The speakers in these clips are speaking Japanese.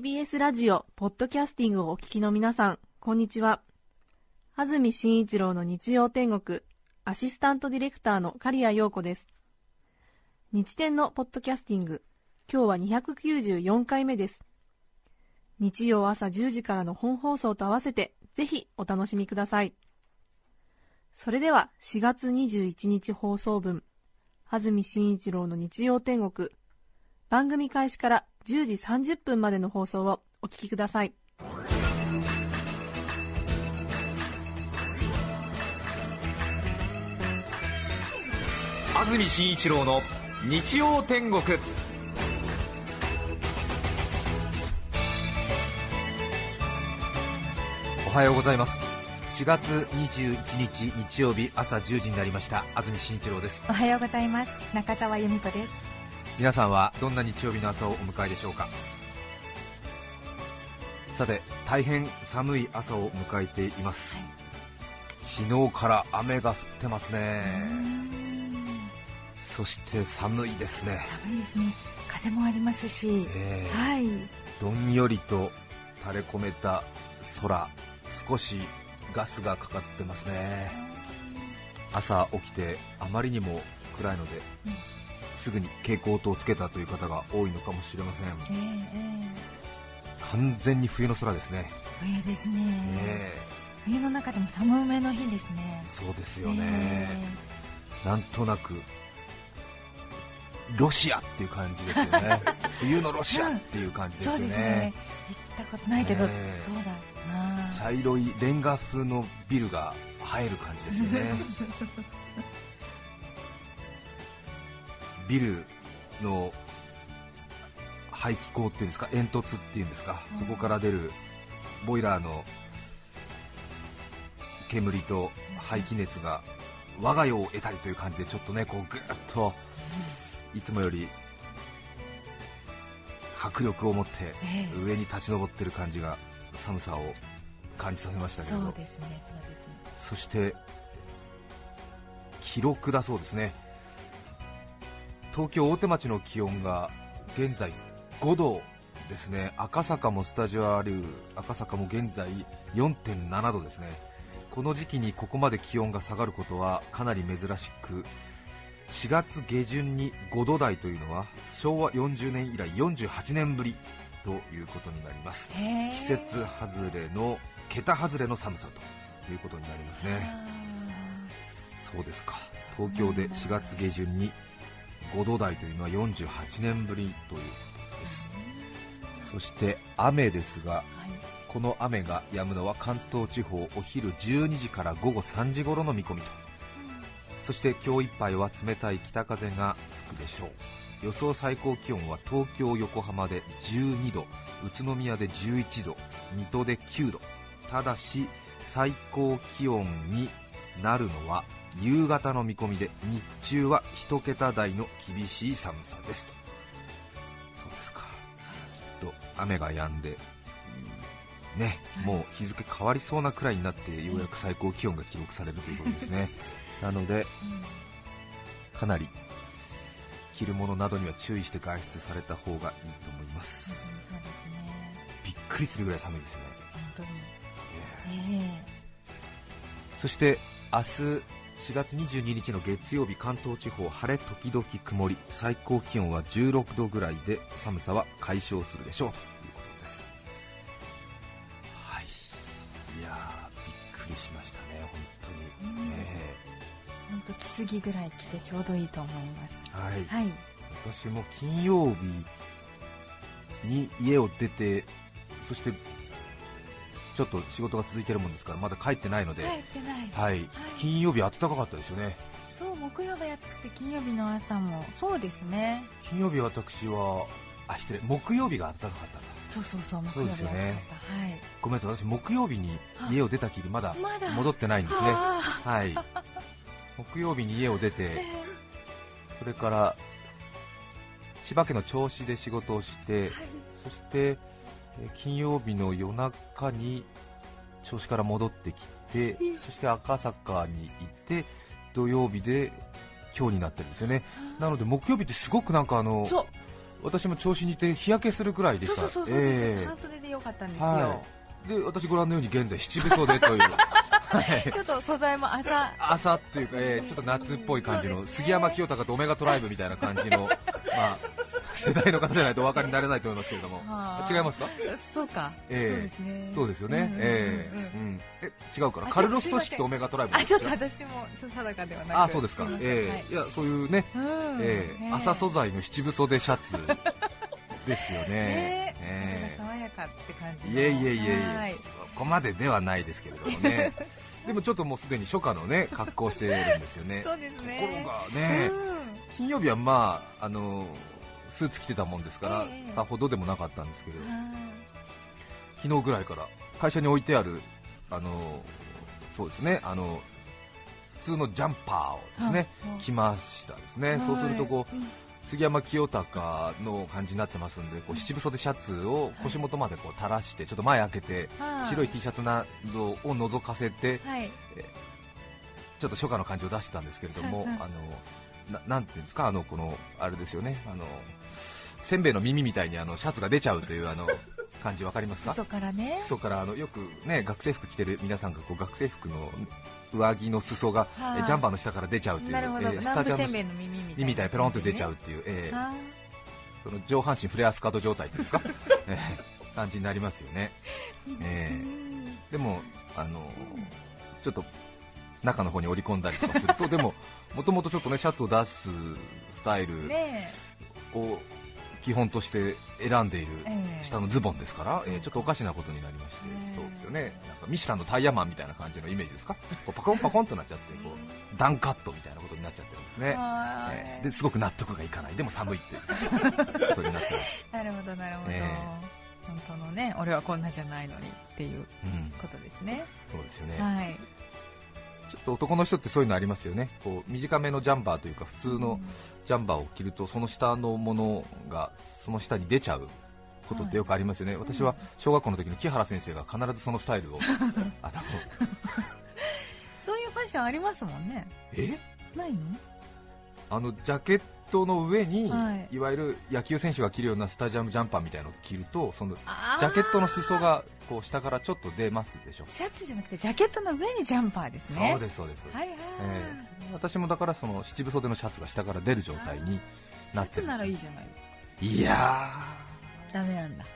TBS ラジオ、ポッドキャスティングをお聞きの皆さん、こんにちは。安住紳一郎の日曜天国、アシスタントディレクターの刈谷陽子です。日天のポッドキャスティング、今日は294回目です。日曜朝10時からの本放送と合わせて、ぜひお楽しみください。それでは4月21日放送分、安住紳一郎の日曜天国、番組開始から10時30分までの放送をお聞きください。安住紳一郎の日曜天国。おはようございます。4月21日日曜日朝10時になりました。安住紳一郎です。おはようございます。中澤由美子です皆さんはどんな日曜日の朝をお迎えでしょうか？さて大変寒い朝を迎えています、昨日から雨が降ってますね。そして寒いですね、寒いですね。風もありますし、えーはい。どんよりと垂れ込めた空。少しガスがかかってますね。朝起きてあまりにも暗いので、すぐに蛍光灯をつけたという方が多いのかもしれません。えええ完全に冬の空ですね、え冬ですね、え。冬の中でも寒めの日ですね。ーそうですよね、なんとなくロシアっていう感じですよね。冬のロシアっていう感じですよね。ですね。行ったことないけど、ねえ。そうだな。茶色いレンガ風のビルが映える感じですよね ビルの排気口っていうんですか煙突っていうんですか、そこから出るボイラーの煙と排気熱が我が世を得たりという感じでちょっとねこうぐーっといつもより迫力を持ってええ。上に立ち上ってる感じが寒さを感じさせましたけれど。そうですねそうですね。そして記録だそうですね東京大手町の気温が現在5度ですね。赤坂もスタジオある赤坂も現在4.7度ですね。この時期にここまで気温が下がることはかなり珍しく4月下旬に5度台というのは昭和40年以来48年ぶりということになります。季節外れの桁外れの寒さということになりますね。そうですか。東京で4月下旬に5度台というのは48年ぶりということです。そして雨ですがはい。この雨が止むのは関東地方お昼12時から午後3時頃の見込みと。そして今日いっぱいは冷たい北風が吹くでしょう。予想最高気温は東京、横浜で12度宇都宮で11度水戸で9度。ただし最高気温になるのは夕方の見込みで日中は1桁台の厳しい寒さですと。そうですか。きっと雨が止んでうんね、もう日付変わりそうなくらいになってようやく最高気温が記録されるということですね。なのでかなり着るものなどには注意して外出された方がいいと思います。うんそうですね。びっくりするぐらい寒いですね、本当に。えええ。そして明日4月22日の月曜日関東地方晴れ時々曇り。最高気温は16度ぐらいで寒さは解消するでしょう。ということです。はい。いやーびっくりしましたね。本当に、うん。え。本当着すぎぐらい着てちょうどいいと思います。えはい。はい。私も金曜日に家を出てそしてちょっと仕事が続いてるもんですからまだ帰ってないので、帰ってない。はい、金曜日暖かかったですよね木曜日暑くて金曜日の朝もそうですね。金曜日私はあ失礼。木曜日が暖かかったんだ。そうそうそう木そう曜日暑かった、ですよねはい。ごめんなさい。私木曜日に家を出たきりまだ戻ってないんですね。ははい。木曜日に家を出あてそれから千葉県の銚子で仕事をしてそしてえー金曜日の夜中に銚子から戻ってきてそして赤坂に行って土曜日で今日になってるんですよね。なので木曜日ってすごくなんかあの私も銚子にいて日焼けするくらいでした。半袖でよかったんですよ、はい、で私ご覧のように現在七分袖という。は いちょっと素材も朝。朝っていうか、えーちょっと夏っぽい感じの杉山清隆とオメガトライブみたいな感じの、まあ、世代の方じゃないとお分かりになれないと思いますけれども。はあ。違いますか？そうか、ええ。そうですよね、ええ。うん。え違うから。あカルロス・ちょっとオメガトライブあちょっと私も定かではなく。あそうですか。ええ。はい。いやそういうね、うん。ええ。ね朝素材の七分袖シャツ。ですよね。ねえ。え爽やかって感じの。いえいえいえいはい。えそこまでではないですけれどもね。でもちょっともうすでに初夏のね格好をしてるんですよね。そうですね。ところがね、うん。金曜日はまああのスーツ着てたもんですから、ええ。さほどでもなかったんですけど、は昨日ぐらいから会社に置いてあるあのそうですねあの普通のジャンパーをですね着ましたですね、はい。そうするとこう杉山清隆の感じになってますんでこう七分袖シャツを腰元までこう垂らしてちょっと前開けてはい。白い T シャツなどを覗かせてはい。ちょっと初夏の感じを出してたんですけれども、あのななんていうんですか、あのこのあれですよね、あのせんべいの耳みたいにあのシャツが出ちゃうというあの 感じわかりますか？裾からね。裾からあのよくね学生服着てる皆さんがこう学生服の上着の裾が、はいえジャンパーの下から出ちゃうという、えー南部せんのべいの耳みたいな耳みたいにペロンって出ちゃう感っていう、えー。その上半身フレアスカート状態ですか、えー感じになりますよね。えー。うんでもあのちょっと中の方に織り込んだりとかするとでももともとちょっとねシャツを出すスタイルねを基本として選んでいるええ。下のズボンですから、えーちょっとおかしなことになりまして、ねそうですよね。なんかミシュランのタイヤマンみたいな感じのイメージですか？こうパコンパコンとなっちゃってこうダンカットみたいなことになっちゃってるんですね、はい。えーですごく納得がいかない。でも寒いっていう。ことになってます、なるほどなるほど、え本当のね俺はこんなじゃないのにっていううん、ことですね。そうですよね、はい。ちょっと男の人ってそういうのありますよね。こう短めのジャンパーというか普通のジャンパーを着るとその下のものがその下に出ちゃうことってよくありますよね、私は小学校の時の木原先生が必ずそのスタイルを。あの。そういうファッションありますもんね。え？ないの？あのジャケットの上に、はい。い、わゆる野球選手が着るようなスタジアムジャンパーみたいなのを着るとそのあジャケットの裾がこう下からちょっと出ますでしょ、シャツじゃなくてジャケットの上にジャンパーですね。そうですそうです、はいはい、ええ私もだからその七分袖のシャツが下から出る状態にシなってるんですャツならいいじゃないですか。いやダメなんだ。ー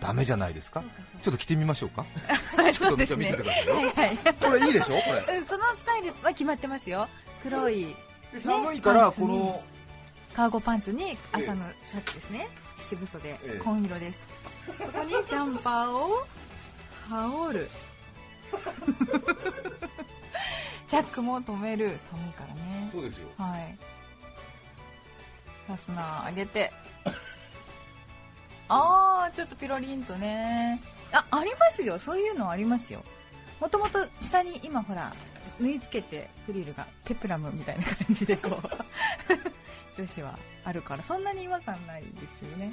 ダメじゃないですか？ちょっと着てみましょうか？ちょっと見せてくださいよ、はいはい。これいいでしょ？これ。うんそのスタイルは決まってますよ。黒いで寒いからこのカーゴパンツに朝のシャツですね。七分袖、ええ。紺色です。そこにジャンパーを羽織る チャックも止める寒いからね。そうですよ。はい。ファスナー上げて。ああちょっとピロリンとね。あありますよ。そういうのありますよ。もともと下に今ほら縫い付けてフリルがペプラムみたいな感じでこう 女子はあるから。そんなに違和感ないですよね。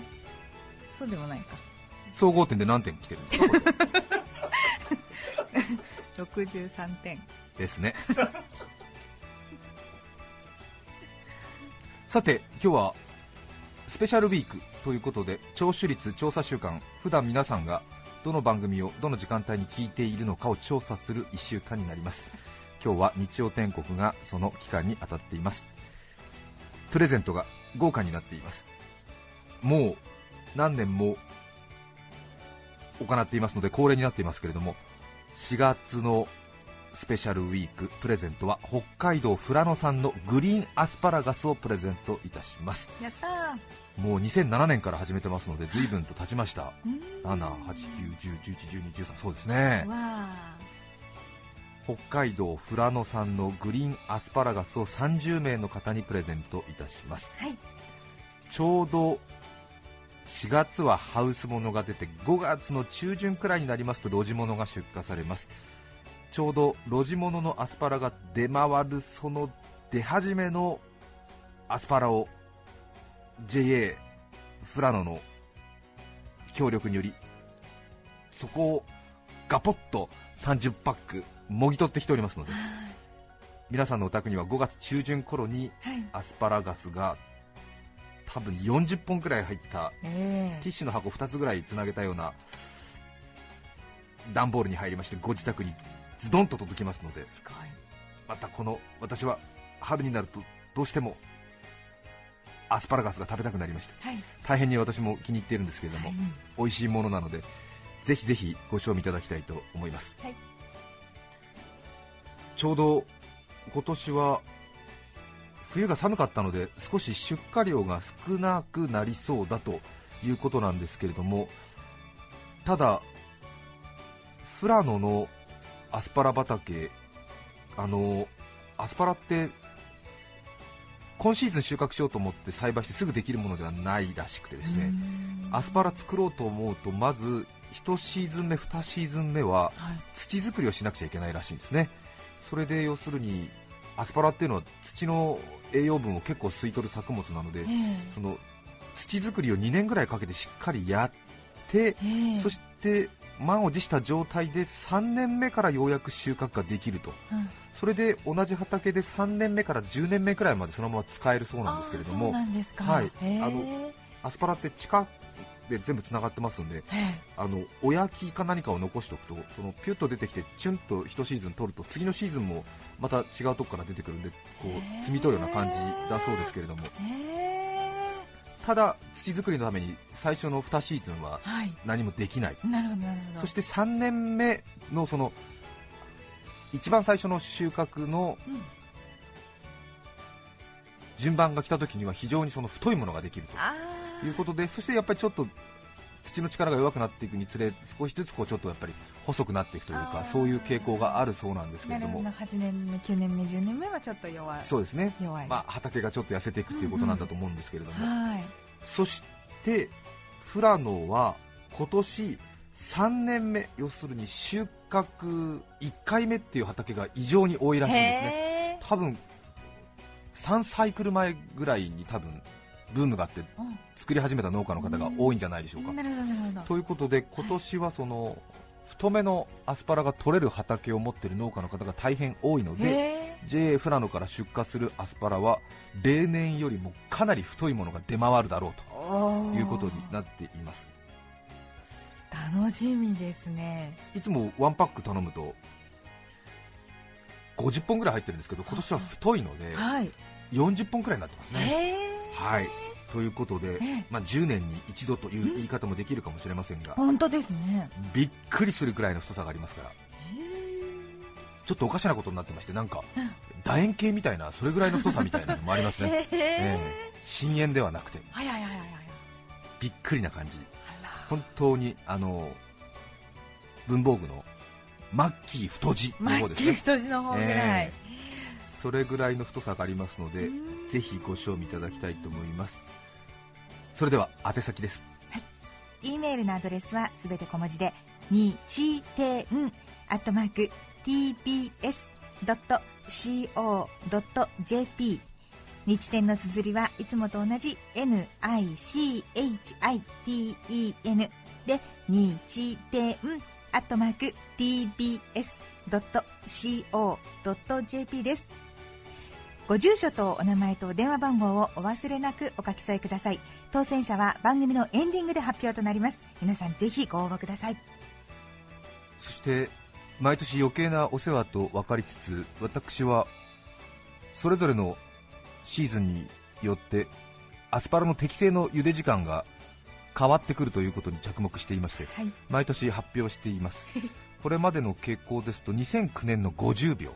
そうでもないか。総合点で何点来てるんですか？63点。ですね。さて今日はスペシャルウィークということで聴取率調査週間普段皆さんがどの番組をどの時間帯に聞いているのかを調査する1週間になります。今日は日曜天国がその期間に当たっています。プレゼントが豪華になっています。もう何年も行っていますので恒例になっていますけれども4月のスペシャルウィークプレゼントは北海道富良野産のグリーンアスパラガスをプレゼントいたします。やったー。もう2007年から始めてますので随分と経ちました。うん7、8、9、10、11、12、13そうですね。わ北海道富良野産のグリーンアスパラガスを30名の方にプレゼントいたします。はい。ちょうど4月はハウス物が出て5月の中旬くらいになりますと路地物が出荷されます。ちょうど路地物のアスパラが出回るその出始めのアスパラを JA 富良野の協力によりそこをガポッと30パックもぎ取ってきておりますので皆さんのお宅には5月中旬頃にはい。アスパラガスが多分40本くらい入ったえティッシュの箱2つぐらいつなげたような段ボールに入りましてご自宅にズドンと届きますので。またこの私は春になるとどうしてもアスパラガスが食べたくなりまして。はい。大変に私も気に入っているんですけれども、はい。美味しいものなのでぜひぜひご賞味いただきたいと思います、はい。ちょうど今年は冬が寒かったので少し出荷量が少なくなりそうだということなんですけれどもただ富良野のアスパラ畑あのアスパラって今シーズン収穫しようと思って栽培してすぐできるものではないらしくてですねアスパラ作ろうと思うとまず1シーズン目2シーズン目ははい。土作りをしなくちゃいけないらしいんですね。それで要するにアスパラっていうのは土の栄養分を結構吸い取る作物なので、ええ。その土作りを2年ぐらいかけてしっかりやって、ええ。そして満を持した状態で3年目からようやく収穫ができると。うん。それで同じ畑で3年目から10年目くらいまでそのまま使えるそうなんですけれども。はい。あのアスパラって地下で全部つながってますんでええ。あの親木か何かを残しておくとそのピュッと出てきてチュンと1シーズン取ると次のシーズンもまた違うとこから出てくるんでこへうー摘み取るような感じだそうですけれども。ただ土作りのために最初の2シーズンははい。何もできない。なるほどなるほど。そして3年目のその一番最初の収穫のうん。順番が来た時には非常にその太いものができるあということでそしてやっぱりちょっと土の力が弱くなっていくにつれ少しずつこうちょっとやっぱり細くなっていくというかそういう傾向があるそうなんですけれども。8年目9年目10年目はちょっと弱い。そうですね、弱い。まあ、畑がちょっと痩せていくということなんだと思うんですけれども、はい。そして富良野は今年3年目要するに収穫1回目っていう畑が異常に多いらしいんですね。多分3サイクル前ぐらいに多分ブームがあって作り始めた農家の方が多いんじゃないでしょうか、ということで今年はその太めのアスパラが取れる畑を持っている農家の方が大変多いのでへ JA 富良野から出荷するアスパラは例年よりもかなり太いものが出回るだろうということになっています。楽しみですね。いつもワンパック頼むと50本ぐらい入ってるんですけど今年は太いのではい。40本くらいになってますね。はいということで、ええ。まあ、10年に一度という言い方もできるかもしれませんが本当ですね。びっくりするくらいの太さがありますから。ちょっとおかしなことになってましてなんか楕円形みたいなそれぐらいの太さみたいなのもありますね、へえええ。深淵ではなくて。びっくりな感じ。本当にあの文房具のマッキー太字のマッキー方ですね太字の方ぐらい、え。それぐらいの太さがありますのでうん。ぜひご賞味いただきたいと思いますそれでは宛先です。はい。E メールのアドレスはすべて小文字でにちてんアットマーク tbs.co.jp 日天の綴りはいつもと同じ NICHITEN で日天アットマーク tbs.co.jp です。ご住所とお名前と電話番号をお忘れなくお書き添えください。当選者は番組のエンディングで発表となります。皆さんぜひご応募ください。そして毎年余計なお世話と分かりつつ私はそれぞれのシーズンによってアスパラの適正の茹で時間が変わってくるということに着目していましてはい。毎年発表しています。これまでの傾向ですと2009年の50秒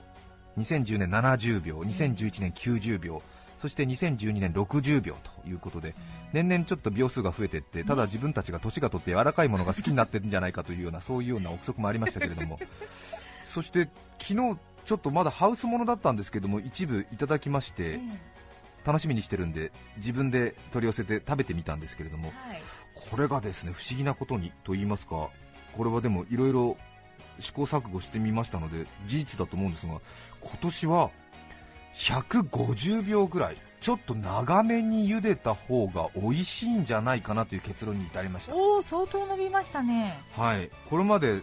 2010年70秒2011年90秒そして2012年60秒ということで年々ちょっと秒数が増えていってただ自分たちが年が取って柔らかいものが好きになってるんじゃないかというようなそういうような憶測もありましたけれども。そして昨日ちょっとまだハウスものだったんですけども一部いただきまして、え楽しみにしてるんで自分で取り寄せて食べてみたんですけれどもえはい。これがですね不思議なことにと言いますかこれはでもいろいろ試行錯誤してみましたので事実だと思うんですが今年は150秒ぐらいちょっと長めに茹でた方が美味しいんじゃないかなという結論に至りました。おお相当伸びましたね。はい。これまで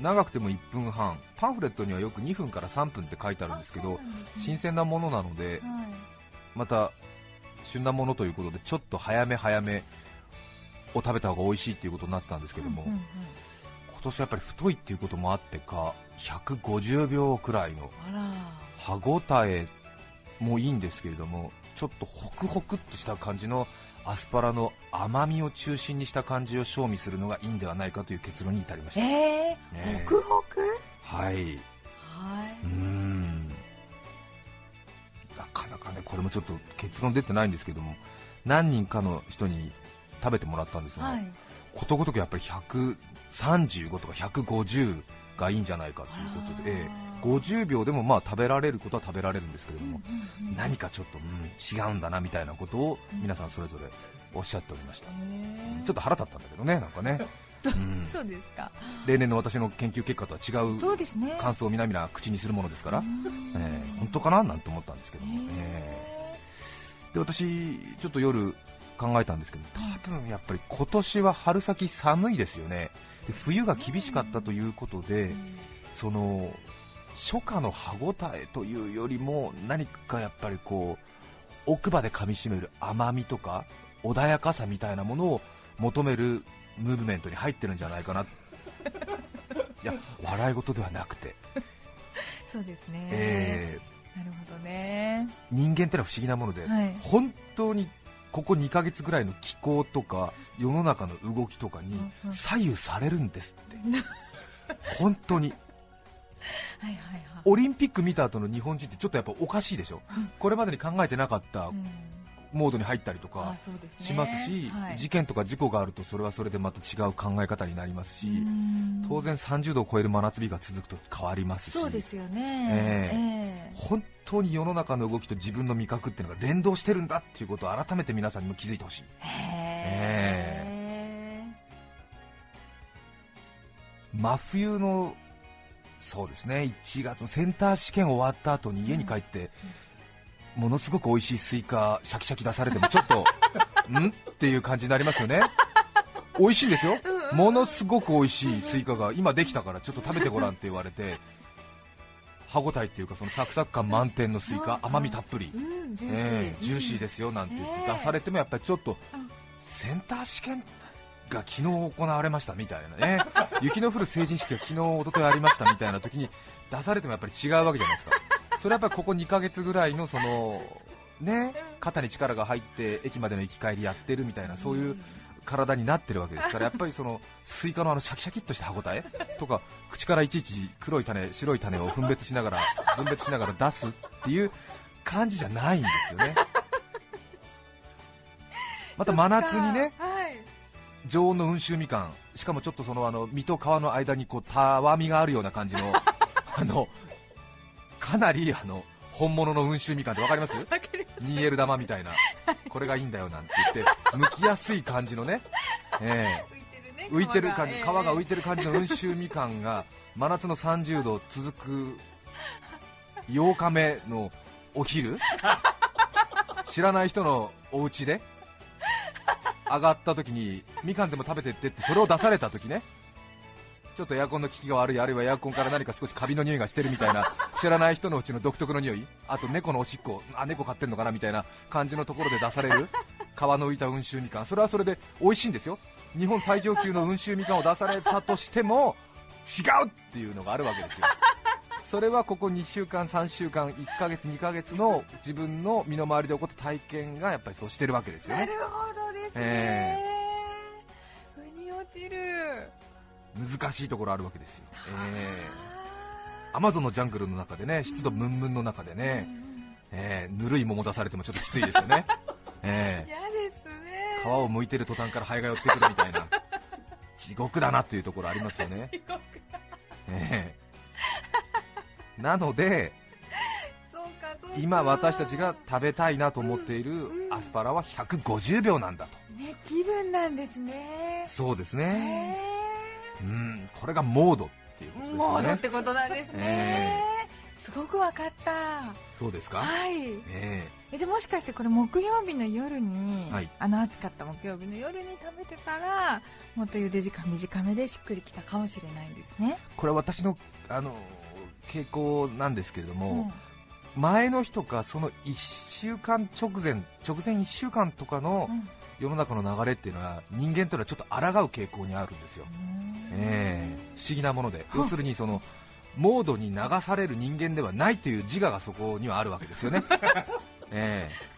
長くても1分半。パンフレットにはよく2分から3分って書いてあるんですけどね。新鮮なものなのではい。また旬なものということでちょっと早め早めを食べた方が美味しいっていうことになってたんですけども、うんうんうん。今年やっぱり太いっていうこともあってか150秒くらいの歯ごたえもいいんですけれどもちょっとホクホクっとした感じのアスパラの甘みを中心にした感じを賞味するのがいいんではないかという結論に至りました、ええねホクホク？はい。はうーん。なかなかねこれもちょっと結論出てないんですけども何人かの人に食べてもらったんですが、いはい。ことごとくやっぱり135とか150がいいんじゃないかということで、ええ50秒でもまあ食べられることは食べられるんですけれども、うんうんうん。何かちょっと、うん、違うんだなみたいなことを皆さんそれぞれおっしゃっておりました、ちょっと腹立ったんだけどねなんかね、うん。そうですか？例年の私の研究結果とは違そう感想を皆々口にするものですから、うん。ええ本当かななんて思ったんですけども、へええで私ちょっと夜考えたんですけど多分やっぱり今年は春先寒いですよね。で冬が厳しかったということで、えその初夏の歯ごたえというよりも何かやっぱりこう奥歯で噛みしめる甘みとか穏やかさみたいなものを求めるムーブメントに入ってるんじゃないかな。いや笑い事ではなくて、そうですね。えなるほどね。ー人間ってのは不思議なもので、はい。本当にここ2ヶ月ぐらいの気候とか世の中の動きとかに左右されるんですって、本当にはいはいはい。オリンピック見た後の日本人ってちょっとやっぱおかしいでしょ、これまでに考えてなかったうん。モードに入ったりとあかそうですね。しますし、はい。事件とか事故があるとそれはそれでまた違う考え方になりますし、うん。当然30度を超える真夏日が続くと変わりますし。そうですよね。ええ。本当に世の中の動きと自分の味覚っていうのが連動してるんだっていうことを改めて皆さんにも気づいてほしい。えへえ。真冬のそうですね。1月のセンター試験終わった後に家に帰って、ものすごく美味しいスイカシャキシャキ出されてもちょっと ん？っていう感じになりますよね。美味しいんですよ。ものすごく美味しいスイカが今できたからちょっと食べてごらんって言われて歯ごたえっていうかそのサクサク感満点のスイカ甘みたっぷり。うんジューシー。ええジューシーですよなんて言ってええ。出されてもやっぱりちょっとセンター試験が昨日行われましたみたいなね。雪の降る成人式が昨日一昨日ありましたみたいな時に出されてもやっぱり違うわけじゃないですか。それはやっぱりここ2ヶ月ぐらいのそのね肩に力が入って駅までの行き帰りやってるみたいなそういう体になってるわけですからやっぱりそのスイカのあのシャキシャキっとした歯ごたえとか口からいちいち黒い種白い種を分別しながら分別しながら出すっていう感じじゃないんですよね。また真夏にね常温の温州みかん。しかもちょっとそのあの実と皮の間にこうたわみがあるような感じの あのかなりあの本物の温州みかんってわかります？わかります。2L 玉みたいな。これがいいんだよなんて言って剥きやすい感じのね、え浮いてるねえ浮いてる感じ皮が。浮いててる感じの温州みかんが真夏の30度続く8日目のお昼。知らない人のお家で上がった時にみかんでも食べてってってそれを出された時ね。ちょっとエアコンの効きが悪いあるいはエアコンから何か少しカビの匂いがしてるみたいな知らない人のうちの独特の匂い。あと猫のおしっこあ猫飼ってるのかなみたいな感じのところで出される。皮の浮いた温州みかん。それはそれで美味しいんですよ。日本最上級の温州みかんを出されたとしても違うっていうのがあるわけですよ。それはここ2週間、3週間、1ヶ月、2ヶ月の自分の身の回りで起こった体験がやっぱりそうしてるわけですよね。なるほど。ですえね腑に落ちる。難しいところあるわけですよ、えー、アマゾンのジャングルの中でね湿度ムンムンの中でね、えーぬるい桃出されてもちょっときついですよね、え嫌ですね。ー皮を剥いてる途端からハエが寄ってくるみたいな。地獄だなというところありますよね、えーなので今私たちが食べたいなと思っているうんアスパラは150秒なんだ。とね気分なんですね。そうですへねえうんこれがモードっていうことですよね。モードってことなんですね、すごくわかった。そうですか？はい。ええ。じゃあもしかしてこれ木曜日の夜に、はい。あの暑かった木曜日の夜に食べてたらもっと茹で時間短めでしっくりきたかもしれないんですね。えこれは私のあの傾向なんですけれども、うん。前の日とかその1週間直前直前1週間とかのうん世の中の流れっていうのは人間というのはちょっと抗う傾向にあるんですよ、ええ。不思議なもので。要するにそのモードに流される人間ではないという自我がそこにはあるわけですよね、ええ。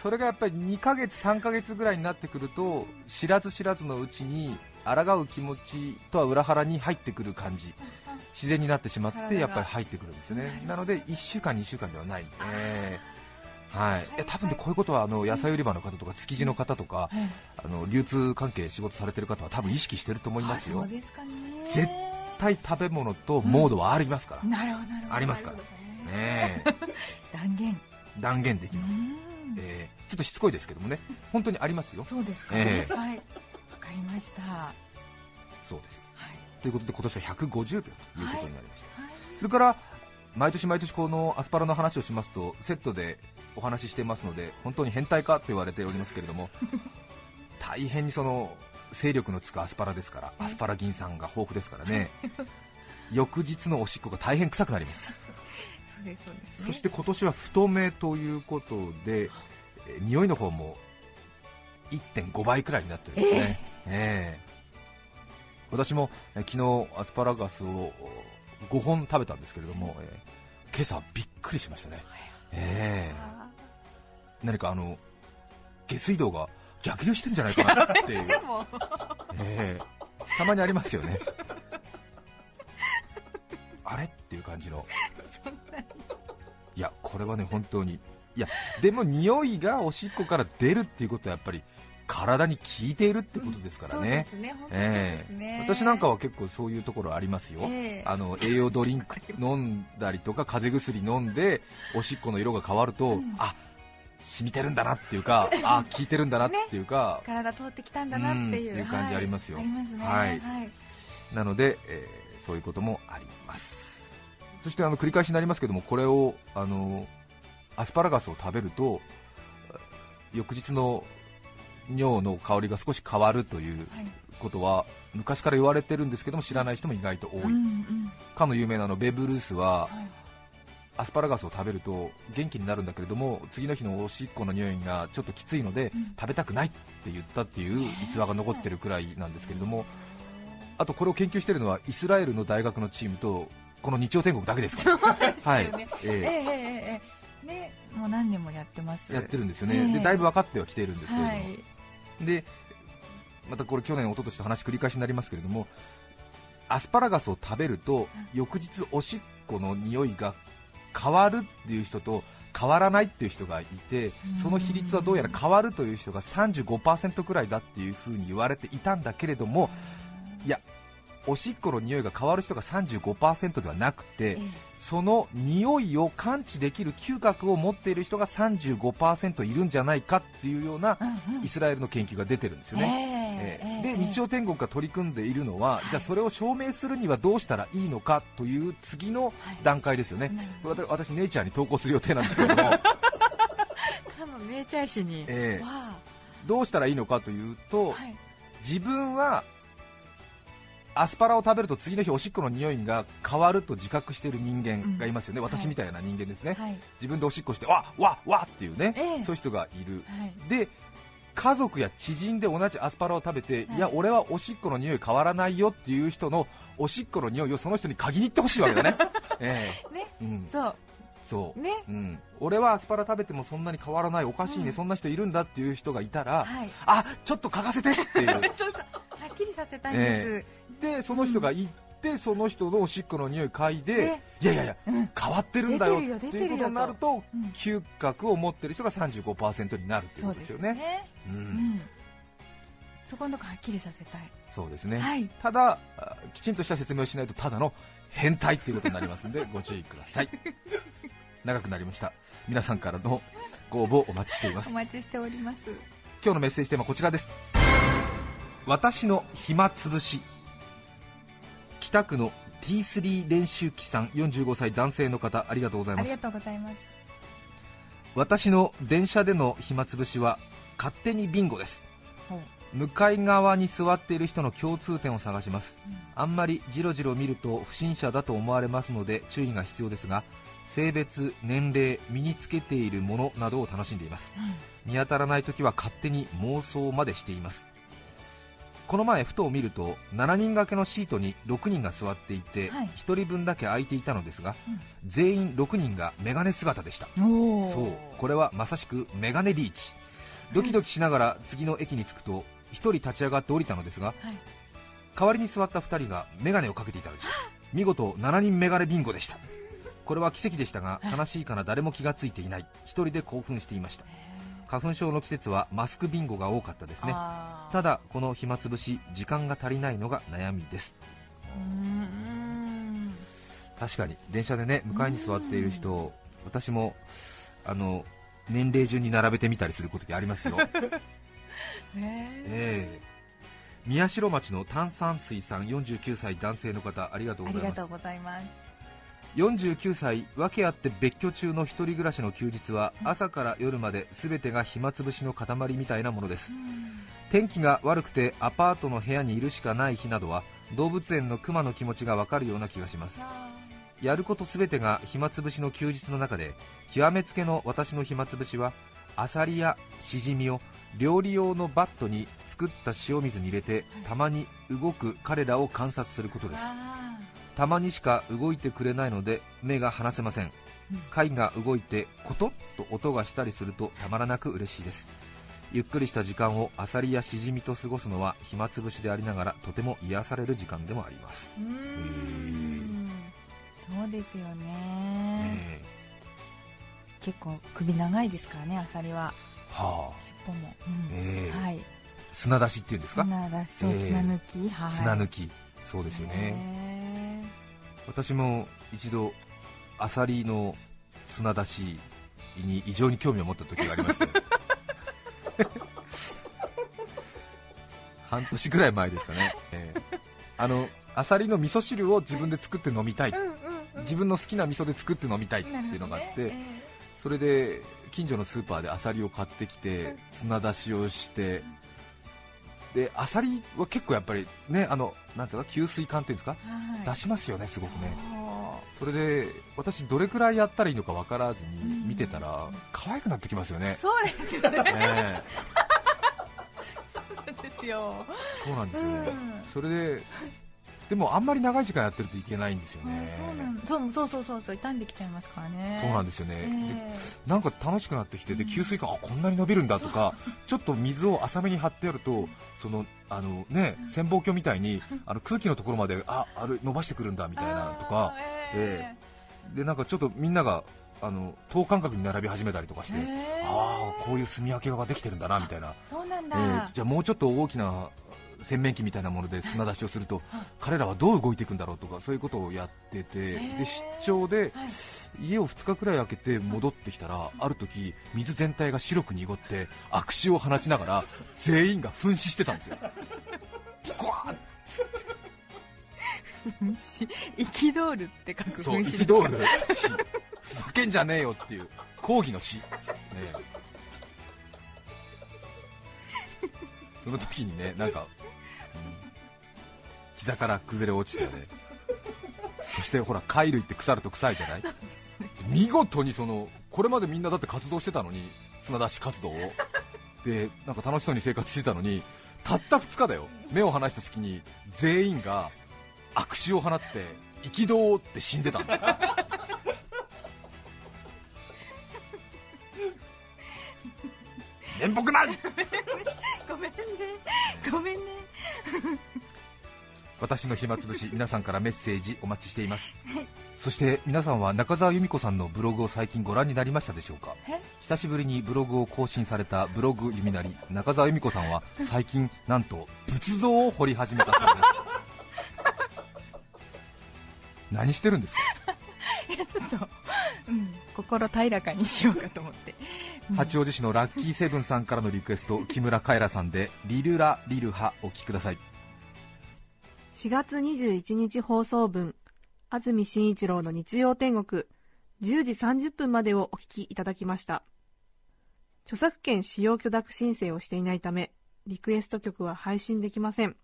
それがやっぱり2ヶ月、3ヶ月ぐらいになってくると知らず知らずのうちに抗う気持ちとは裏腹に入ってくる感じ。自然になってしまってやっぱり入ってくるんですよね。なので1週間、2週間ではない。んで、はい、いや多分ねこういうことはあの野菜売り場の方とか築地の方とかはい。あの流通関係仕事されてる方は多分意識してると思いますよ。あそうですかね。絶対食べ物とモードはありますから、なるほどなるほど。ありますから。ね。断言。え断言できます、うんえーちょっとしつこいですけどもね。本当にありますよ。そうですか、ええ。はい。わかりました。はそうです。い。ということで今年は150秒ということになりました、はい。それから毎年毎年このアスパラの話をしますとセットでお話ししていますので本当に変態かと言われておりますけれども 大変にその勢力のつくアスパラですからアスパラ銀酸が豊富ですからね。翌日のおしっこが大変臭くなります。ね、そして今年は太めということで、えー匂いの方も1.5倍くらいになってるんですね、ええ私も、えー昨日アスパラガスを5本食べたんですけれども、えー今朝びっくりしましたね、ええ。何かあの下水道が逆流してるんじゃないかな っていう、ええ。たまにありますよね。あれっていう感じの。いやこれはね本当に。いやでも匂いがおしっこから出るっていうことはやっぱり体に効いているってことですからね、うえ私なんかは結構そういうところありますよ、ええ。あの栄養ドリンク飲んだりとか風邪薬飲んでおしっこの色が変わると、ん。あ染みてるんだなっていうか あ効いてるんだなっていうか、体通ってきたんだなっていう,、感じありますよ。はい、ありますね。はい。はい。なので、えーそういうこともあります。そしてあの繰り返しになりますけどもこれをあのアスパラガスを食べると翌日の尿の香りが少し変わるというはい。ことは昔から言われてるんですけども知らない人も意外と多い、うんうん。かの有名なあのベーブ・ルースははい。アスパラガスを食べると元気になるんだけれども次の日のおしっこの匂いがちょっときついので、うん。食べたくないって言ったっていう逸話が残ってるくらいなんですけれども、あとこれを研究しているのはイスラエルの大学のチームとこの日曜天国だけですから、はい。えええねもう何年もやってます。えやってるんですよね、ええ。でだいぶ分かってはきているんですけれども、はいでまたこれ去年、一昨年と話繰り返しになりますけれどもアスパラガスを食べると翌日おしっこの匂いが変わるっていう人と変わらないっていう人がいてその比率はどうやら変わるという人が35%くらいだっていうふうに言われていたんだけれどもいやおしっこの匂いが変わる人が35%ではなくてえその匂いを感知できる嗅覚を持っている人が35%いるんじゃないかっていうようなイスラエルの研究が出てるんですよね。ええええ。えーで日曜天国が取り組んでいるのは、じゃあそれを証明するにはどうしたらいいのかという次の段階ですよね、なるほこれ私、ネイチャーに投稿する予定なんですけれども。かのネイチャー誌に、ええ。わどうしたらいいのかというと、あはい。自分はアスパラを食べると次の日おしっこの匂いが変わると自覚している人間がいますよね、うん私みたいな人間ですね、はい。自分でおしっこしてわっわっわっっていうね、ええ。そういう人がいる、はい。で家族や知人で同じアスパラを食べて、はい。い、や俺はおしっこの匂い変わらないよっていう人のおしっこの匂いをその人に嗅ぎに行ってほしいわけだね、えね。えうん、そう。そう、ね。うん、俺はアスパラ食べてもそんなに変わらないおかしいね、うん。そんな人いるんだっていう人がいたら、はい。あちょっと嗅がせてってい う。はっきりさせたいんです、でその人が行って、その人のおしっこの匂い嗅いで、ね。いやいやいや、うん。変わってるんだよ出てるよって出てるよいうことになると、うん。嗅覚を持ってる人が35%になるっていうことでよね。そこのとこはっきりさせたい。そうですね、はい。ただあきちんとした説明をしないとただの変態っていうことになりますんで ご注意ください。長くなりました。皆さんからのご応募お待ちしています。お待ちしております。今日のメッセージテーマはこちらです。私の暇つぶし北区の T3 練習機さん45歳男性の方ありがとうございます。ありがとうございます。私の電車での暇つぶしは勝手にビンゴです。向かい側に座っている人の共通点を探します、あんまりじろじろ見ると不審者だと思われますので注意が必要ですが性別、年齢、身につけているものなどを楽しんでいます、見当たらない時は勝手に妄想までしていますこの前ふと見ると7人掛けのシートに6人が座っていて、はい。1人分だけ空いていたのですが、うん。全員6人がメガネ姿でした。おそう。これはまさしくメガネリーチ。ドキドキしながら次の駅に着くと1人立ち上がって降りたのですがはい。代わりに座った2人がメガネをかけていたのです。見事7人メガネビンゴでした。これは奇跡でしたが悲しいかな誰も気がついていない。1人で興奮していました花粉症の季節はマスクビンゴが多かったですね。ただこの暇つぶし時間が足りないのが悩みです。確かに。電車でね向かいに座っている人私もあの年齢順に並べてみたりすることありますよ。へえ。ええ宮代町の炭酸水さん49歳男性の方ありがとうあございます49歳訳あって別居中の一人暮らしの休日は朝から夜まで全てが暇つぶしの塊みたいなものです。天気が悪くてアパートの部屋にいるしかない日などは動物園のクマの気持ちがわかるような気がします。やること全てが暇つぶしの休日の中で極めつけの私の暇つぶしはアサリやシジミを料理用のバットに作った塩水に入れてたまに動く彼らを観察することです。あたまにしか動いてくれないので目が離せません。貝が動いてコトッと音がしたりするとたまらなく嬉しいです。ゆっくりした時間をアサリやシジミと過ごすのは暇つぶしでありながらとても癒される時間でもあります、そうですよね。え。結構首長いですからねアサリは。えはあ。尻尾も、うん。ええ。はい。砂出しっていうんですか？砂出しええ。砂抜き、はい、砂抜きそうですよね。へ私も一度アサリの砂出しに異常に興味を持った時がありまして。半年ぐらい前ですかね、ええ。あのアサリの味噌汁を自分で作って飲みたい。自分の好きな味噌で作って飲みたいっていうのがあって、それで近所のスーパーでアサリを買ってきて砂出しをしてでアサリは結構やっぱりねあのなんていうか給水管っていうんですか？えーはい。出しますよねすごくね。それで私どれくらいやったらいいのか分からずに見てたら可愛くなってきますよね、そうですよね。ね そうですよ。そうなんですよね、うん。それででもあんまり長い時間やってるといけないんですよあねそうなんそうそうそうそう傷んできちゃいますからね。そうなんでですよね、でえ。なんか楽しくなってきてで給水管あこんなに伸びるんだとか ちょっと水を浅めに張ってやるとそのあのね潜望鏡みたいに あの空気のところまでああれ伸ばしてくるんだみみたいなとかえでなんかちょっとみんながあの等間隔に並び始めたりとかして、ああこういう住み分けができてるんだなみたいな、そうなんえだ、ーじゃあもうちょっと大きな洗面器みたいなもので砂出しをすると彼らはどう動いていくんだろうとかそういうことをやっててで出張ではい。家を2日くらい開けて戻ってきたらある時水全体が白く濁って悪臭を放ちながら全員が噴死してたんですよ。憤るって書く憤る死。ふざけんじゃねえよっていう抗議の死、ねえ、その時にねなんか、うん膝から崩れ落ちてね。そしてほら貝類って腐ると臭いじゃない？見事にそのこれまでみんなだって活動してたのに砂出し活動を。でなんか楽しそうに生活してたのにたった2日だよ。目を離した隙に全員が悪臭を放って憤って死んでたんだよ面目ない！ごめんね。ごめんね私の暇つぶし皆さんからメッセージお待ちしています、そして皆さんは中澤由美子さんのブログを最近ご覧になりましたでしょうか？え？久しぶりにブログを更新されたブログ弓なり中澤由美子さんは 最近なんと仏像を彫り始めたそうです。何してるんですか？いやちょっと、うん、心平らかにしようかと思って、うん。八王子市のラッキーセブンさんからのリクエスト木村カエラさんで「リルラリルハ」お聴きください4月21日放送分安住紳一郎の日曜天国10時30分までをお聞きいただきました。著作権使用許諾申請をしていないためリクエスト曲は配信できません。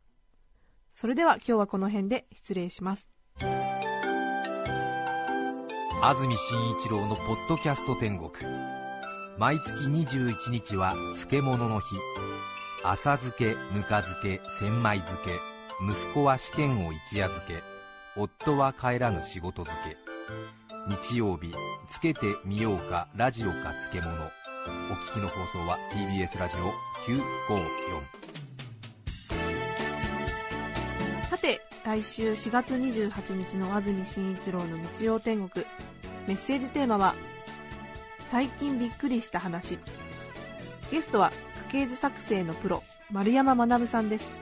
それでは今日はこの辺で失礼します。安住紳一郎の「ポッドキャスト天国」毎月21日は漬物の日。浅漬けぬか漬け千枚漬け。息子は試験を一夜漬け夫は帰らぬ仕事漬け。日曜日つけてみようかラジオか漬物。お聞きの放送は TBS ラジオ954さて来週4月28日の安住紳一郎の日曜天国。メッセージテーマは最近びっくりした話。ゲストは家系図作成のプロ丸山学さんです。